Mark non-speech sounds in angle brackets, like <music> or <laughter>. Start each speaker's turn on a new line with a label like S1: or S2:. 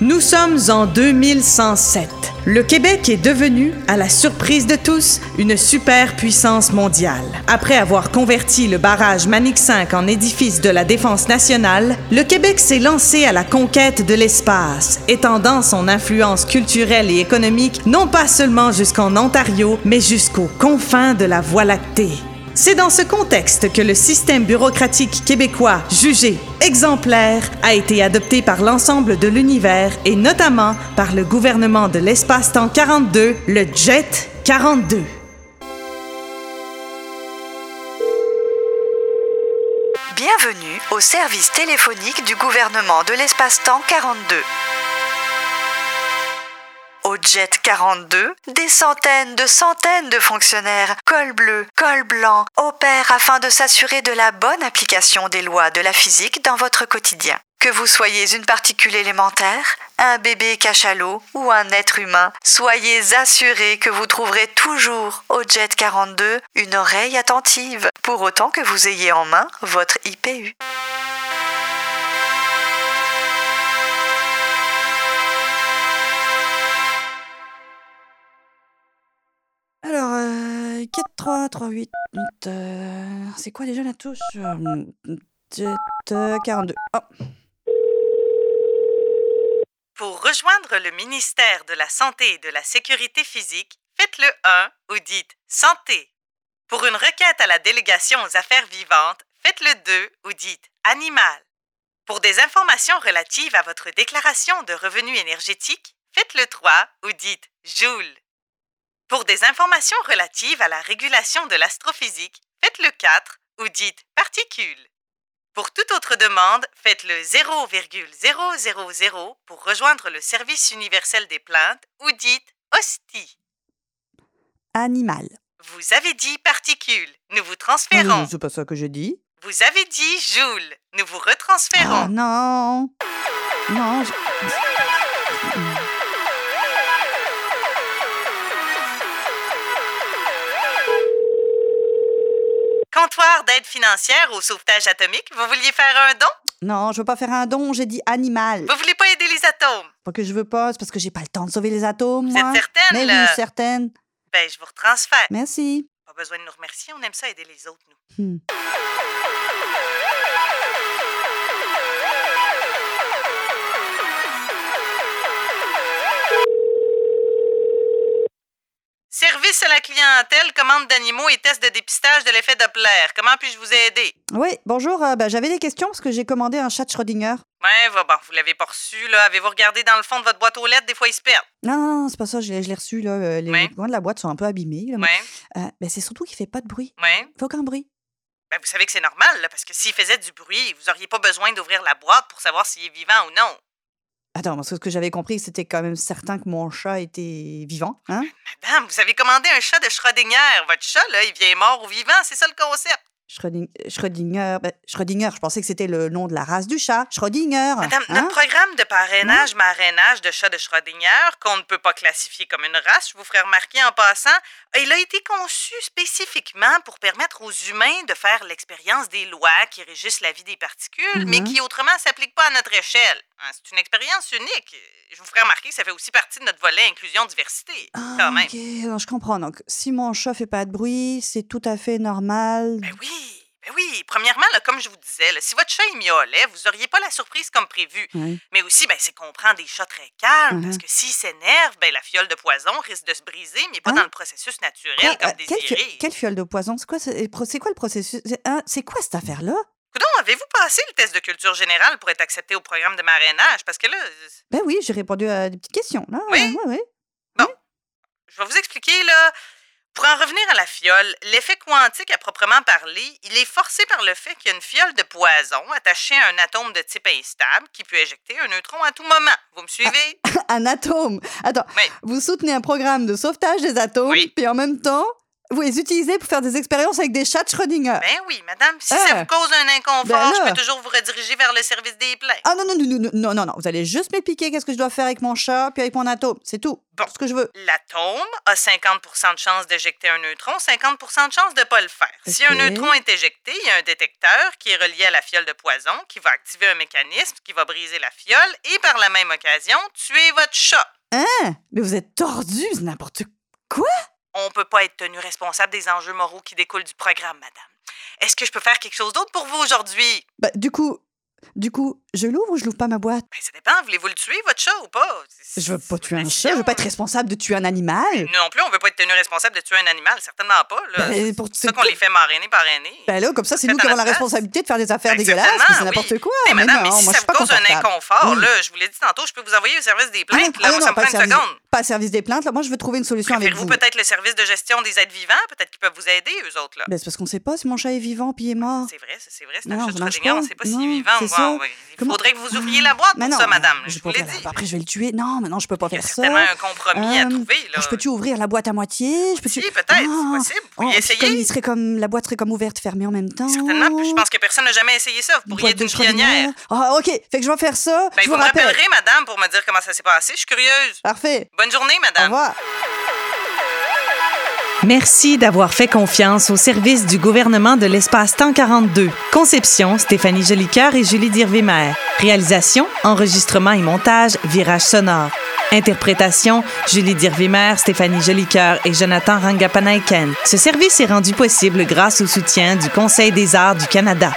S1: Nous sommes en 2107. Le Québec est devenu, à la surprise de tous, une superpuissance mondiale. Après avoir converti le barrage Manic 5 en édifice de la défense nationale, le Québec s'est lancé à la conquête de l'espace, étendant son influence culturelle et économique non pas seulement jusqu'en Ontario, mais jusqu'aux confins de la Voie lactée. C'est dans ce contexte que le système bureaucratique québécois, jugé exemplaire, a été adopté par l'ensemble de l'univers et notamment par le gouvernement de l'espace-temps 42, le JET 42.
S2: Bienvenue au service téléphonique du gouvernement de l'espace-temps 42. Au Jet 42, des centaines de centaines de fonctionnaires, col bleu, col blanc, opèrent afin de s'assurer de la bonne application des lois de la physique dans votre quotidien. Que vous soyez une particule élémentaire, un bébé cachalot ou un être humain, soyez assurés que vous trouverez toujours au Jet 42 une oreille attentive, pour autant que vous ayez en main votre IPU.
S3: 3, 3, 8, 8 euh, c'est quoi déjà la touche? Euh, Jet, euh, 42. Oh,
S1: Pour rejoindre le ministère de la Santé et de la Sécurité physique, faites le 1 ou dites Santé. Pour une requête à la délégation aux affaires vivantes, faites le 2 ou dites Animal. Pour des informations relatives à votre déclaration de revenus énergétiques, faites le 3 ou dites Joule. Pour des informations relatives à la régulation de l'astrophysique, faites le 4 ou dites Particules. Pour toute autre demande, faites le 0,000 pour rejoindre le service universel des plaintes ou dites hostie.
S3: animal.
S1: Vous avez dit particules. Nous vous
S3: Ah
S1: transférons.
S3: non, c'est pas ça que j'ai dit.
S1: Vous avez dit joule. Nous vous
S3: Ah
S1: retransférons.
S3: non Non, je-
S1: D'aide financière au sauvetage atomique, vous vouliez faire un don?
S3: non, je veux pas faire un don, j'ai dit animal.
S1: Vous voulez pas aider les atomes?
S3: Pas que je veux pas, c'est parce que j'ai pas le temps de sauver les atomes,
S1: Vous
S3: moi.
S1: êtes certaine,
S3: Mais
S1: là?
S3: oui, certaine.
S1: Ben, je vous retransfère.
S3: Merci.
S1: Pas besoin de nous remercier, on aime ça aider les autres, nous.
S3: Hmm.
S1: À la clientèle, commande d'animaux et test de dépistage de l'effet Doppler. Comment puis-je vous aider?
S3: Oui, bonjour, euh, ben, j'avais des questions parce que j'ai commandé un chat de Schrödinger.
S1: Ouais, va, bon, vous l'avez pas reçu, là. Avez-vous regardé dans le fond de votre boîte aux lettres? Des fois, ils se perdent.
S3: Non, non, non, c'est pas ça, je l'ai je l'ai reçu, là. euh, Les,
S1: Ouais.
S3: coins de la boîte sont un peu abîmés. là, mais-
S1: Ouais,
S3: Euh, ben, c'est surtout qu'il fait pas de bruit.
S1: ouais.
S3: Il fait aucun bruit.
S1: Ben, vous savez que c'est normal, là, parce que s'il faisait du bruit, vous auriez pas besoin d'ouvrir la boîte pour savoir s'il est vivant ou non.
S3: Attends, parce que ce que j'avais compris, c'était quand même certain que mon chat était vivant, hein? <laughs>
S1: Madame, vous avez commandé un chat de Schrödinger. Votre chat, là, il vient mort ou vivant, c'est ça le concept.
S3: Schröding- Schrödinger, ben, Schrödinger, je pensais que c'était le nom de la race du chat. Schrödinger.
S1: Madame,
S3: hein?
S1: notre programme de parrainage, marrainage de chat de Schrödinger, qu'on ne peut pas classifier comme une race, je vous ferai remarquer en passant, il a été conçu spécifiquement pour permettre aux humains de faire l'expérience des lois qui régissent la vie des particules, mais
S3: Mhm.
S1: qui autrement ne s'appliquent pas à notre échelle. Hein, C'est une expérience unique. Je vous ferai remarquer que ça fait aussi partie de notre volet inclusion-diversité.
S3: Ah,
S1: quand même.
S3: ok, alors je comprends. Donc, si mon chat fait pas de bruit, c'est tout à fait normal.
S1: Ben oui, ben oui. Premièrement, là, comme je vous disais, là, si votre chat il miaulait, vous n'auriez pas la surprise comme prévu.
S3: Ouais.
S1: Mais aussi, ben, c'est qu'on prend des chats très calmes, parce que s'il s'énerve, ben, la fiole de poison risque de se briser, mais pas
S3: Hein?
S1: dans le processus naturel
S3: Quoi?
S1: comme
S3: Euh, quelle, fiole de poison? C'est quoi, quoi le processus? C'est hein, c'est quoi cette affaire-là?
S1: Coudon, avez-vous passé le test de culture générale pour être accepté au programme de marrainage? Parce que là, euh,
S3: Ben oui, j'ai répondu à des petites questions. Là.
S1: Oui?
S3: Ouais, ouais.
S1: je vais vous expliquer, là. Pour en revenir à la fiole, l'effet quantique à proprement parler, il est forcé par le fait qu'il y a une fiole de poison attachée à un atome de type instable qui peut éjecter un neutron à tout moment. Vous me suivez? <laughs>
S3: Un atome. Attends,
S1: Oui.
S3: vous soutenez un programme de sauvetage des atomes,
S1: Oui.
S3: puis en même temps, vous les utilisez pour faire des expériences avec des chats Schrödinger.
S1: Ben oui, madame. Si
S3: Ah.
S1: ça vous cause un inconfort,
S3: Ben
S1: je peux toujours vous rediriger vers le service des plaintes.
S3: Ah non, non, non, non, non, non, non, vous allez juste m'expliquer qu'est-ce que je dois faire avec mon chat puis avec mon atome. C'est tout.
S1: Bon.
S3: Ce que je veux.
S1: L'atome a 50% de chance d'éjecter un neutron, 50% de chance de ne pas le faire. Si un neutron est éjecté, il y a un détecteur qui est relié à la fiole de poison qui va activer un mécanisme qui va briser la fiole et par la même occasion tuer votre chat.
S3: Hein? Mais vous êtes tordu, c'est n'importe quoi?
S1: On peut pas être tenu responsable des enjeux moraux qui découlent du programme, madame. Est-ce que je peux faire quelque chose d'autre pour vous aujourd'hui?
S3: Bah, du coup, du coup, je l'ouvre ou je l'ouvre pas ma boîte?
S1: Ben, ça dépend. Voulez-vous le tuer, votre chat, ou pas?
S3: Je veux pas tuer un chat, je veux pas être
S1: décision.
S3: responsable de tuer un animal.
S1: Nous non plus, on veut pas être tenu responsable de tuer un animal. Certainement pas, là.
S3: Ben, pour
S1: c'est ça qu'on les fait marrainer, parrainer.
S3: Ben là, comme ça, c'est nous qui avons la responsabilité de faire des affaires
S1: Ben,
S3: dégueulasses, mais c'est n'importe
S1: oui.
S3: quoi. Mais
S1: madame,
S3: non,
S1: mais si
S3: moi,
S1: ça
S3: je suis
S1: vous
S3: pas
S1: cause un inconfort,
S3: Oui.
S1: là, je vous l'ai dit tantôt, je peux vous envoyer au service des plaintes.
S3: ah
S1: là,
S3: non,
S1: on
S3: non, pas
S1: prend
S3: le
S1: une
S3: service,
S1: seconde.
S3: pas le service des plaintes. Là, moi, je veux trouver une solution avec vous.
S1: peut-être le service de gestion des êtres vivants? Peut-être qu'ils peuvent vous aider, eux autres, là.
S3: Ben, c'est parce qu'on sait pas si mon chat est vivant puis il est mort.
S1: C'est vrai, c'est vrai, c'est un chat on sait pas s'il est vivant
S3: c'est
S1: ou
S3: ça.
S1: pas. Ouais, Il
S3: Comment-
S1: faudrait que vous ouvriez la boîte
S3: Mais
S1: pour
S3: non,
S1: ça, madame.
S3: je
S1: vous l'ai
S3: faire-
S1: dit.
S3: Après, je vais le tuer. Non, mais non, je peux pas
S1: Il y a
S3: faire ça.
S1: un compromis à
S3: Euh,
S1: trouver, là.
S3: Je peux-tu ouvrir la boîte à moitié? Je peux
S1: Si, peut-être, c'est possible. Vous pourriez
S3: puis
S1: essayer.
S3: Comme, il serait comme, la boîte serait comme ouverte, fermée en même temps.
S1: Certainement, puis je pense que personne n'a jamais essayé ça. Vous pourriez être une pionnière.
S3: Ah, ok. Fait que je vais faire ça.
S1: Ben,
S3: je
S1: vous
S3: vous
S1: rappellerez, madame, pour me dire comment ça s'est passé. Je suis curieuse.
S3: Parfait.
S1: Bonne journée,
S3: Au
S1: madame.
S3: revoir.
S4: Merci d'avoir fait confiance au service du gouvernement de l'espace-temps 42. Conception, Stéphanie Jolicoeur et Julie Dirvimer. Réalisation, enregistrement et montage, Virage sonore. Interprétation, Julie Dirvimer, Stéphanie Jolicoeur et Jonathan Rangapanaiken. Ce service est rendu possible grâce au soutien du Conseil des arts du Canada.